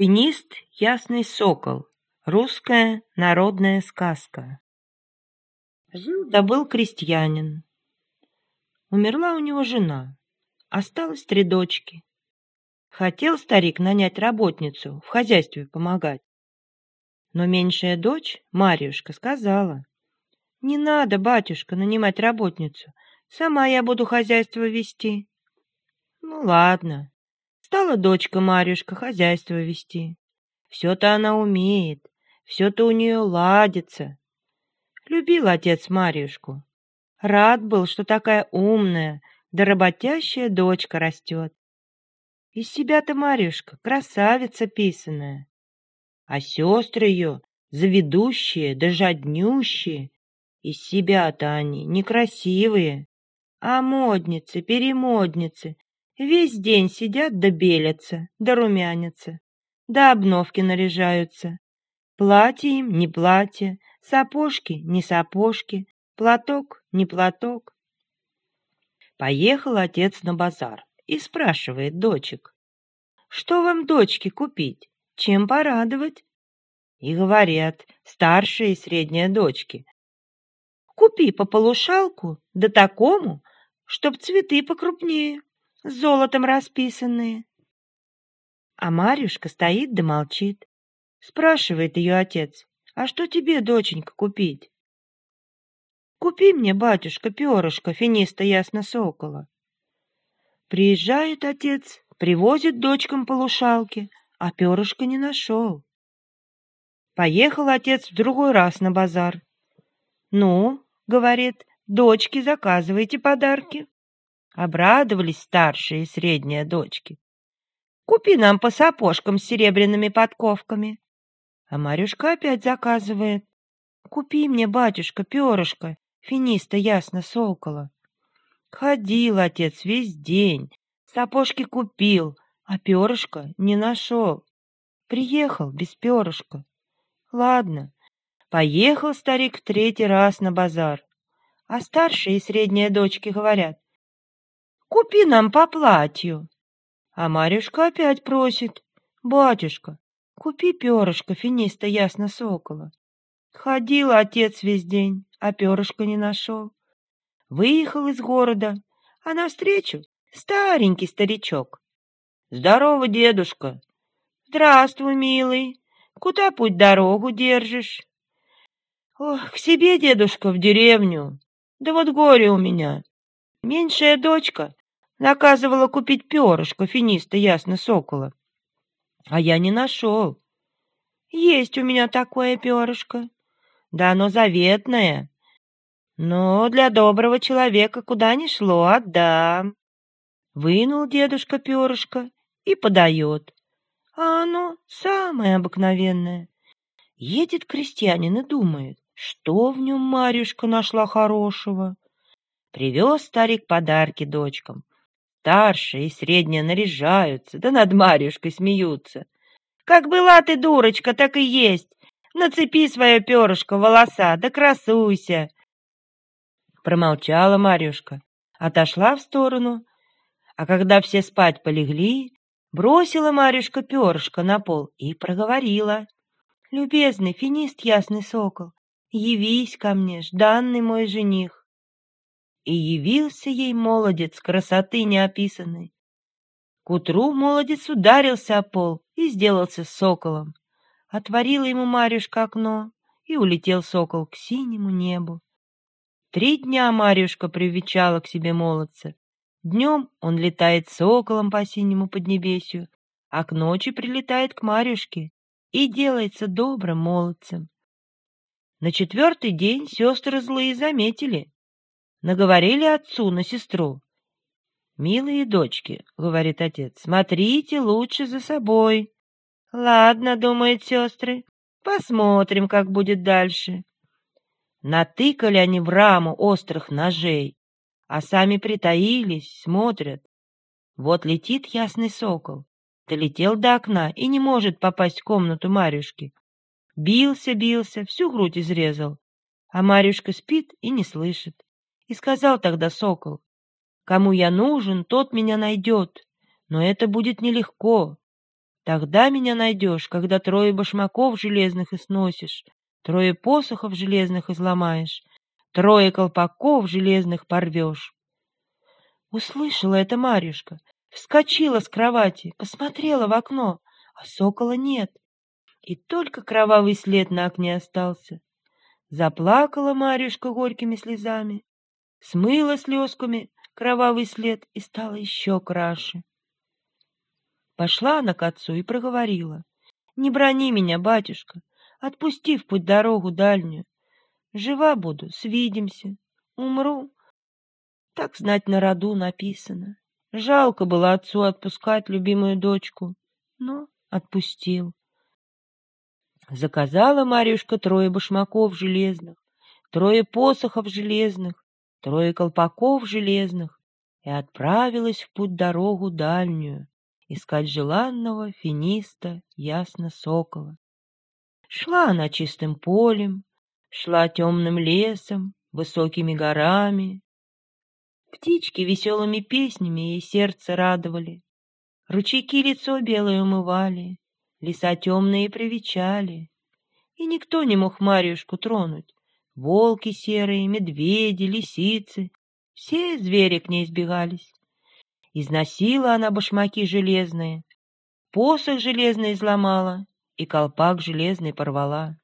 Финист Ясный Сокол. Русская народная сказка. Жил-да был крестьянин. Умерла у него жена. Осталось три дочки. Хотел старик нанять работницу, в хозяйстве помогать. Но меньшая дочь, Марьюшка, сказала, «Не надо, батюшка, нанимать работницу. Сама я буду хозяйство вести». Ну, ладно. Стала дочка Марьюшка хозяйство вести. Все-то она умеет, все-то у нее ладится. Любил отец Марьюшку. Рад был, что такая умная, да работящая дочка растет. Из себя-то Марьюшка красавица писаная. А сестры ее заведущие да жаднющие. Из себя-то они некрасивые, а модницы, перемодницы, Весь день сидят да белятся, да румянятся, да обновки наряжаются. Платье им не платье, сапожки не сапожки, платок не платок. Поехал отец на базар и спрашивает дочек, «Что вам, дочки, купить? Чем порадовать?» И говорят старшие и средние дочки, «Купи по полушалку, да такому, чтоб цветы покрупнее» с золотом расписанные. А Марюшка стоит да молчит. Спрашивает ее отец, а что тебе, доченька, купить? Купи мне, батюшка, перышко финиста ясно-сокола. Приезжает отец, привозит дочкам полушалки, а перышка не нашел. Поехал отец в другой раз на базар. «Ну, — говорит, — дочки, заказывайте подарки». Обрадовались старшие и средние дочки. Купи нам по сапожкам с серебряными подковками. А Марюшка опять заказывает. Купи мне, батюшка, перышко, финиста ясно сокола. Ходил отец весь день, сапожки купил, а перышко не нашел. Приехал без перышка. Ладно, поехал старик в третий раз на базар. А старшие и средние дочки говорят, Купи нам по платью. А Марюшка опять просит. Батюшка, купи перышко финиста ясно сокола. Ходил отец весь день, а перышко не нашел. Выехал из города, а навстречу старенький старичок. Здорово, дедушка. Здравствуй, милый. Куда путь дорогу держишь? Ох, к себе, дедушка, в деревню. Да вот горе у меня. Меньшая дочка Наказывала купить перышко финиста ясно сокола. А я не нашел. Есть у меня такое перышко. Да оно заветное. Но для доброго человека куда ни шло, отдам. Вынул дедушка перышко и подает. А оно самое обыкновенное. Едет крестьянин и думает, что в нем Марюшка нашла хорошего. Привез старик подарки дочкам. Старшие и средние наряжаются, да над Марьюшкой смеются. Как была ты, дурочка, так и есть. Нацепи свое перышко волоса, да красуйся. Промолчала Марьюшка, отошла в сторону, а когда все спать полегли, бросила Марьюшка перышко на пол и проговорила. «Любезный финист ясный сокол, явись ко мне, жданный мой жених». И явился ей молодец красоты неописанной. К утру молодец ударился о пол и сделался соколом. Отворила ему Марюшка окно, и улетел сокол к синему небу. Три дня Марюшка привечала к себе молодца. Днем он летает соколом по синему поднебесью, а к ночи прилетает к Марюшке и делается добрым молодцем. На четвертый день сестры злые заметили, наговорили отцу на сестру. «Милые дочки», — говорит отец, — «смотрите лучше за собой». «Ладно», — думают сестры, — «посмотрим, как будет дальше». Натыкали они в раму острых ножей, а сами притаились, смотрят. Вот летит ясный сокол, Долетел до окна и не может попасть в комнату Марюшки. Бился, бился, всю грудь изрезал. А Марюшка спит и не слышит. И сказал тогда сокол, «Кому я нужен, тот меня найдет, но это будет нелегко. Тогда меня найдешь, когда трое башмаков железных и сносишь, трое посохов железных изломаешь, трое колпаков железных порвешь». Услышала это Марюшка, Вскочила с кровати, посмотрела в окно, а сокола нет. И только кровавый след на окне остался. Заплакала Марюшка горькими слезами, смыла слезками кровавый след и стала еще краше. Пошла она к отцу и проговорила. «Не брони меня, батюшка, отпусти в путь дорогу дальнюю. Жива буду, свидимся, умру. Так знать на роду написано. Жалко было отцу отпускать любимую дочку, но отпустил. Заказала Марюшка трое башмаков железных, трое посохов железных, трое колпаков железных и отправилась в путь-дорогу дальнюю искать желанного финиста ясно-сокола. Шла она чистым полем, шла темным лесом, высокими горами, Птички веселыми песнями ей сердце радовали. Ручейки лицо белое умывали, Леса темные привечали. И никто не мог Марьюшку тронуть. Волки серые, медведи, лисицы — Все звери к ней сбегались. Износила она башмаки железные, Посох железный изломала И колпак железный порвала.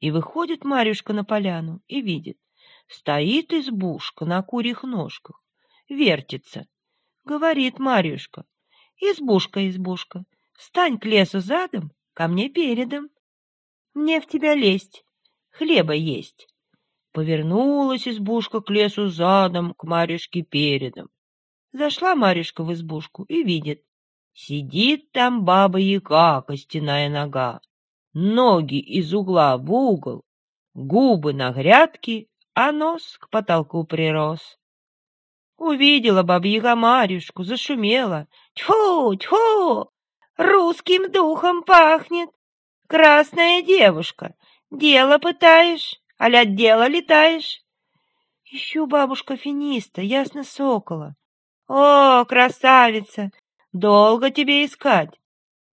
И выходит Марьюшка на поляну и видит, Стоит избушка на курьих ножках, вертится. Говорит Марьюшка, избушка, избушка, встань к лесу задом, ко мне передом. Мне в тебя лезть, хлеба есть. Повернулась избушка к лесу задом, к Марьюшке передом. Зашла Марьюшка в избушку и видит, сидит там баба-яга, костяная нога, ноги из угла в угол, губы на грядке, а нос к потолку прирос. Увидела бабьяга Марюшку, зашумела. Тьфу, тьфу, русским духом пахнет. Красная девушка, дело пытаешь, аля дело летаешь. Ищу бабушка финиста, ясно сокола. О, красавица, долго тебе искать.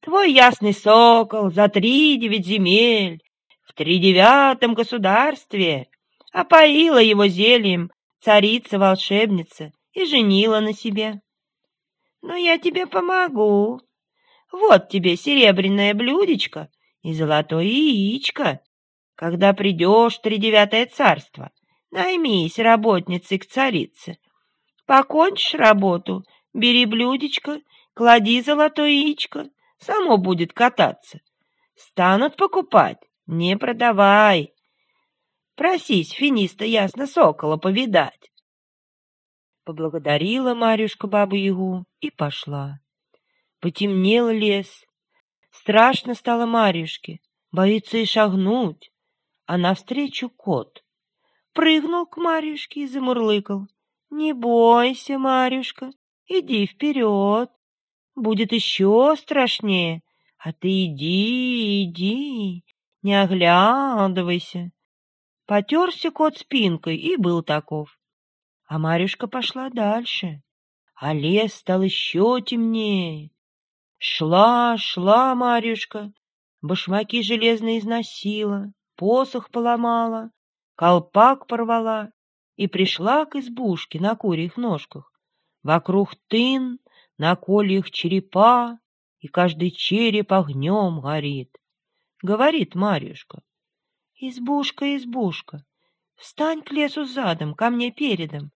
Твой ясный сокол за три девять земель в тридевятом государстве опоила его зельем царица-волшебница и женила на себе. Но я тебе помогу. Вот тебе серебряное блюдечко и золотое яичко. Когда придешь в тридевятое царство, наймись работницей к царице. Покончишь работу, бери блюдечко, клади золотое яичко, само будет кататься. Станут покупать, не продавай, Просись, финиста ясно сокола повидать. Поблагодарила Марюшка бабу-ягу и пошла. Потемнел лес. Страшно стало Марюшке, боится и шагнуть. А навстречу кот. Прыгнул к Марюшке и замурлыкал. «Не бойся, Марюшка, иди вперед. Будет еще страшнее, а ты иди, иди, не оглядывайся. Потерся кот спинкой и был таков. А Марюшка пошла дальше, а лес стал еще темнее. Шла, шла Марюшка, башмаки железные износила, посох поломала, колпак порвала и пришла к избушке на курьих ножках. Вокруг тын, на кольях черепа, и каждый череп огнем горит. Говорит Марюшка, «Избушка, избушка, встань к лесу задом, ко мне передом.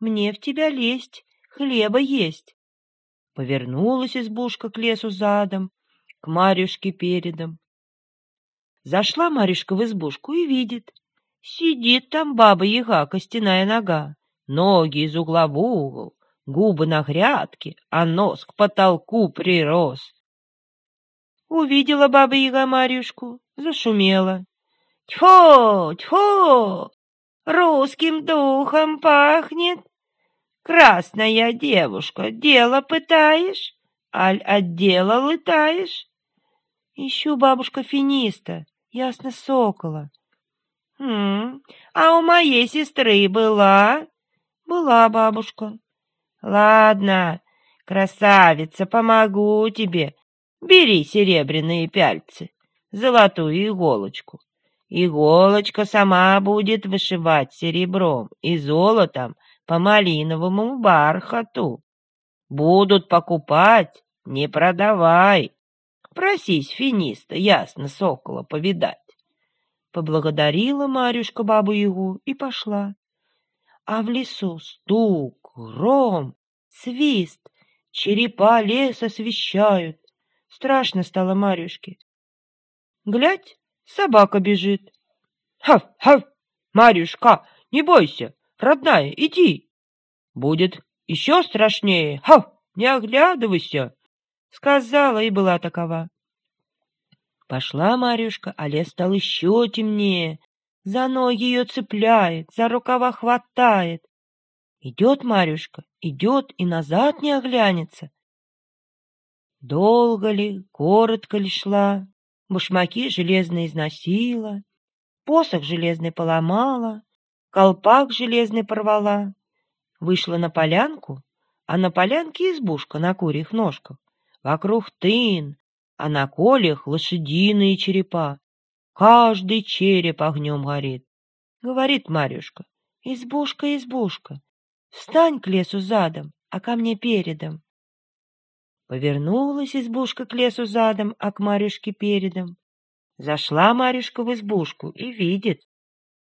Мне в тебя лезть, хлеба есть». Повернулась избушка к лесу задом, к Марюшке передом. Зашла Марюшка в избушку и видит. Сидит там баба-яга, костяная нога, ноги из угла в угол, губы на грядке, а нос к потолку прирос. Увидела баба-яга Марюшку, зашумела. Тьфу, тьфу, русским духом пахнет. Красная девушка, дело пытаешь, Аль отдела лытаешь? Ищу бабушка финиста, ясно сокола. Хм, а у моей сестры была? Была бабушка. Ладно, красавица, помогу тебе. Бери серебряные пяльцы, золотую иголочку. Иголочка сама будет вышивать серебром и золотом по малиновому бархату. Будут покупать, не продавай. Просись финиста, ясно, сокола, повидать. Поблагодарила Марюшка бабу-ягу и пошла. А в лесу стук, гром, свист, черепа лес освещают. Страшно стало Марюшке. Глядь, собака бежит. Хав, хав, Марюшка, не бойся, родная, иди. Будет еще страшнее. Хав, не оглядывайся, сказала и была такова. Пошла Марюшка, а лес стал еще темнее. За ноги ее цепляет, за рукава хватает. Идет Марюшка, идет и назад не оглянется. Долго ли, коротко ли шла, башмаки железные износила, посох железный поломала, колпак железный порвала. Вышла на полянку, а на полянке избушка на курьих ножках. Вокруг тын, а на колях лошадиные черепа. Каждый череп огнем горит. Говорит Марюшка, избушка, избушка, встань к лесу задом, а ко мне передом. Повернулась избушка к лесу задом, а к Марюшке передом. Зашла Марюшка в избушку и видит.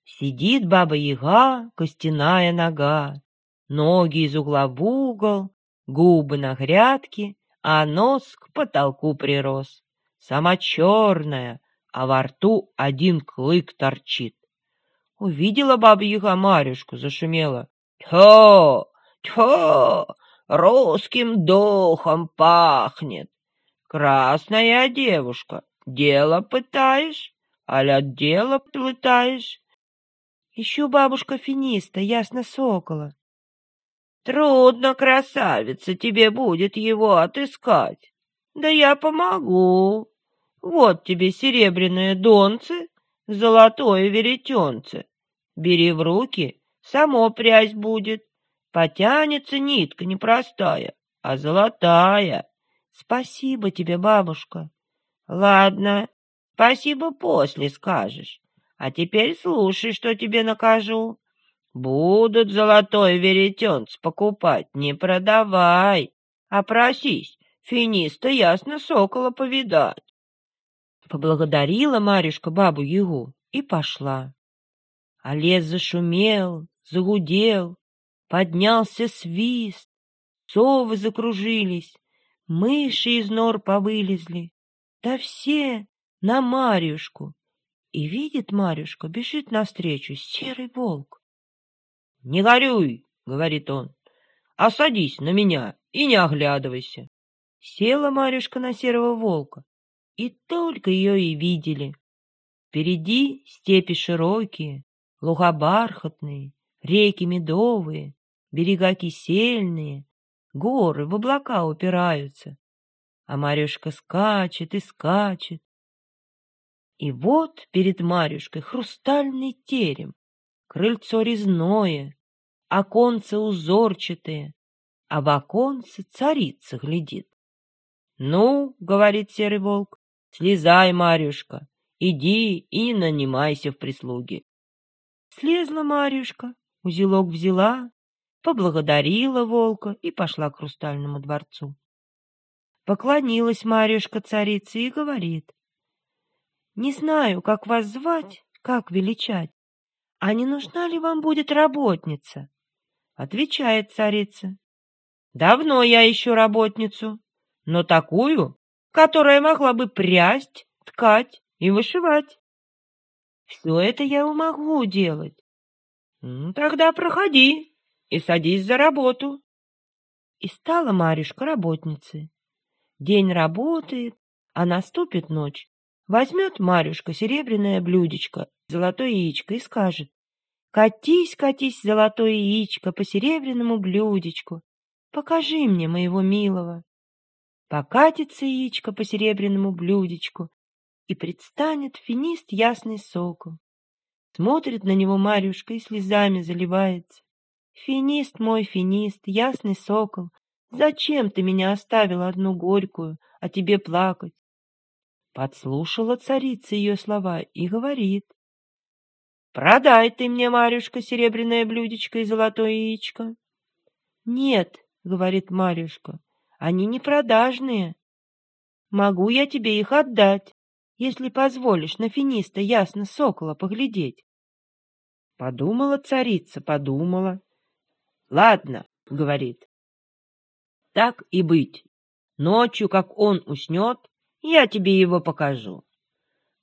Сидит баба-яга, костяная нога, ноги из угла в угол, губы на грядке, а нос к потолку прирос. Сама черная, а во рту один клык торчит. Увидела баба-яга Марюшку, зашумела. «Тьфу! Тьфу! Русским духом пахнет! Красная девушка, дело пытаешь, аля дело плытаешь?» Ищу бабушка финиста, ясно сокола. Трудно, красавица, тебе будет его отыскать. Да я помогу. Вот тебе серебряное донце, золотое веретенце. Бери в руки, само прясть будет. Потянется нитка непростая, а золотая. Спасибо тебе, бабушка. Ладно, спасибо после скажешь. А теперь слушай, что тебе накажу. Будут золотой веретенц покупать, не продавай, а просись, финиста ясно сокола повидать. Поблагодарила Марюшка бабу-ягу и пошла. А лес зашумел, загудел, поднялся свист, совы закружились, мыши из нор повылезли, да все на Марюшку. И видит Марюшка, бежит навстречу серый волк. «Не горюй!» — говорит он. «А садись на меня и не оглядывайся!» Села Марюшка на серого волка, и только ее и видели. Впереди степи широкие, луга бархатные, реки медовые, берега кисельные, горы в облака упираются. А Марюшка скачет и скачет. И вот перед Марюшкой хрустальный терем, крыльцо резное, оконце узорчатые, а в оконце царица глядит. — Ну, — говорит серый волк, — слезай, Марюшка, иди и нанимайся в прислуги. Слезла Марюшка, узелок взяла, поблагодарила волка и пошла к хрустальному дворцу. Поклонилась Марюшка царице и говорит, «Не знаю, как вас звать, как величать, а не нужна ли вам будет работница?» Отвечает царица. Давно я ищу работницу, но такую, которая могла бы прясть, ткать и вышивать. Все это я могу делать. Тогда проходи и садись за работу. И стала Марюшка работницей. День работает, а наступит ночь. Возьмет Марюшка серебряное блюдечко, золотое яичко и скажет, Катись, катись, золотое яичко, по серебряному блюдечку. Покажи мне моего милого. Покатится яичко по серебряному блюдечку, и предстанет финист ясный сокол. Смотрит на него Марюшка и слезами заливается. Финист мой, финист, ясный сокол, зачем ты меня оставила одну горькую, а тебе плакать? Подслушала царица ее слова и говорит. Продай ты мне, Марюшка, серебряное блюдечко и золотое яичко. Нет, говорит Марюшка, они не продажные. Могу я тебе их отдать, если позволишь на финиста ясно сокола поглядеть. Подумала царица, подумала. Ладно, говорит. Так и быть. Ночью, как он уснет, я тебе его покажу.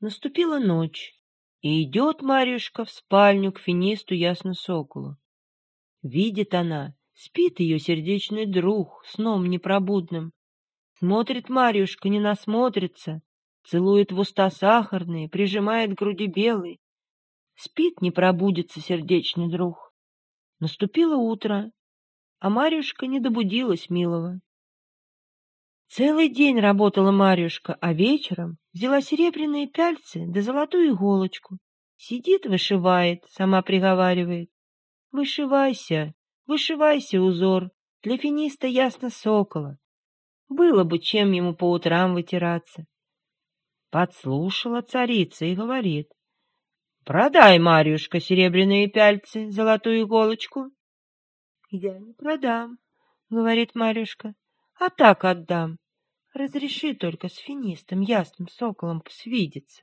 Наступила ночь, и идет Марьюшка в спальню к финисту ясно соколу. Видит она, спит ее сердечный друг сном непробудным. Смотрит Марьюшка, не насмотрится, целует в уста сахарные, прижимает к груди белый. Спит, не пробудится сердечный друг. Наступило утро, а Марьюшка не добудилась милого. Целый день работала Марьюшка, а вечером взяла серебряные пяльцы да золотую иголочку. Сидит, вышивает, сама приговаривает. Вышивайся, вышивайся, узор, для финиста ясно сокола. Было бы чем ему по утрам вытираться. Подслушала царица и говорит. Продай, Марьюшка, серебряные пяльцы, золотую иголочку. Я не продам, говорит Марьюшка, а так отдам. Разреши только с финистом, ясным соколом свидеться.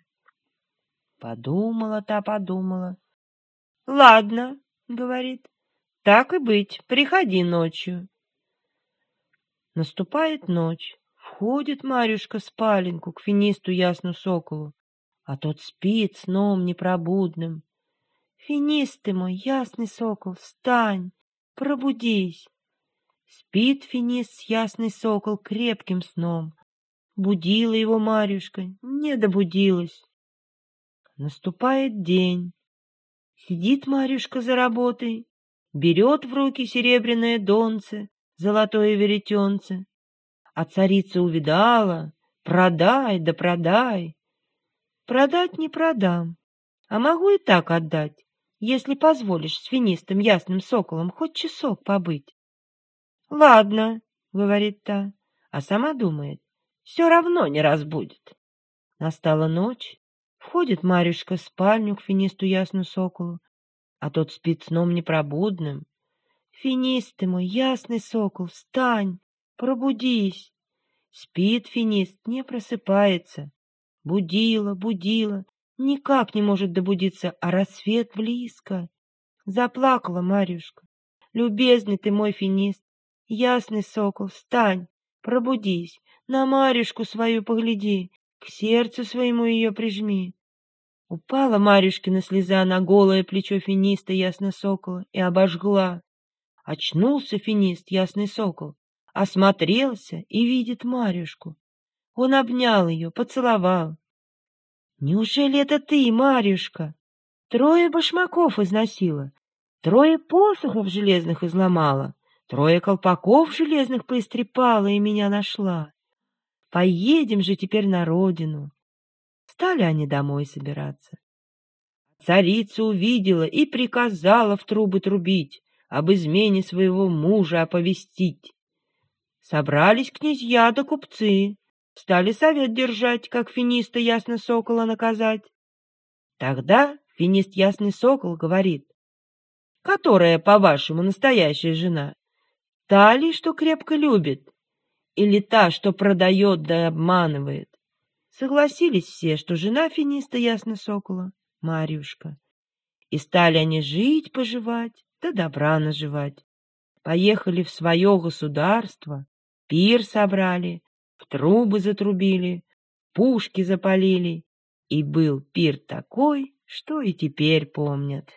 Подумала та, подумала. Ладно, говорит, так и быть, приходи ночью. Наступает ночь. Входит Марюшка в спаленку к финисту ясну соколу, а тот спит сном непробудным. Финист мой, ясный сокол, встань, пробудись. Спит финист ясный сокол крепким сном. Будила его Марюшка, не добудилась. Наступает день. Сидит Марюшка за работой, берет в руки серебряное донце, золотое веретенце. А царица увидала, продай да продай. Продать не продам, а могу и так отдать, если позволишь с финистым ясным соколом хоть часок побыть. «Ладно», — говорит та, а сама думает, все равно не разбудит. Настала ночь, входит Марюшка в спальню к финисту ясну соколу, а тот спит сном непробудным. «Финист мой, ясный сокол, встань, пробудись!» Спит финист, не просыпается. Будила, будила, никак не может добудиться, а рассвет близко. Заплакала Марюшка. «Любезный ты мой финист, Ясный сокол, встань, пробудись, на Марюшку свою погляди, к сердцу своему ее прижми. Упала Марюшкина слеза на голое плечо финиста ясно сокола и обожгла. Очнулся финист, ясный сокол, осмотрелся и видит Марюшку. Он обнял ее, поцеловал. «Неужели это ты, Марюшка? Трое башмаков износила, трое посохов железных изломала, Трое колпаков железных поистрепала и меня нашла. Поедем же теперь на родину. Стали они домой собираться. Царица увидела и приказала в трубы трубить, об измене своего мужа оповестить. Собрались князья да купцы, стали совет держать, как финиста ясно сокола наказать. Тогда финист ясный сокол говорит, которая, по-вашему, настоящая жена? Та ли, что крепко любит, или та, что продает да обманывает? Согласились все, что жена финиста ясно сокола — Марьюшка. И стали они жить-поживать, да добра наживать. Поехали в свое государство, пир собрали, трубы затрубили, пушки запалили, и был пир такой, что и теперь помнят.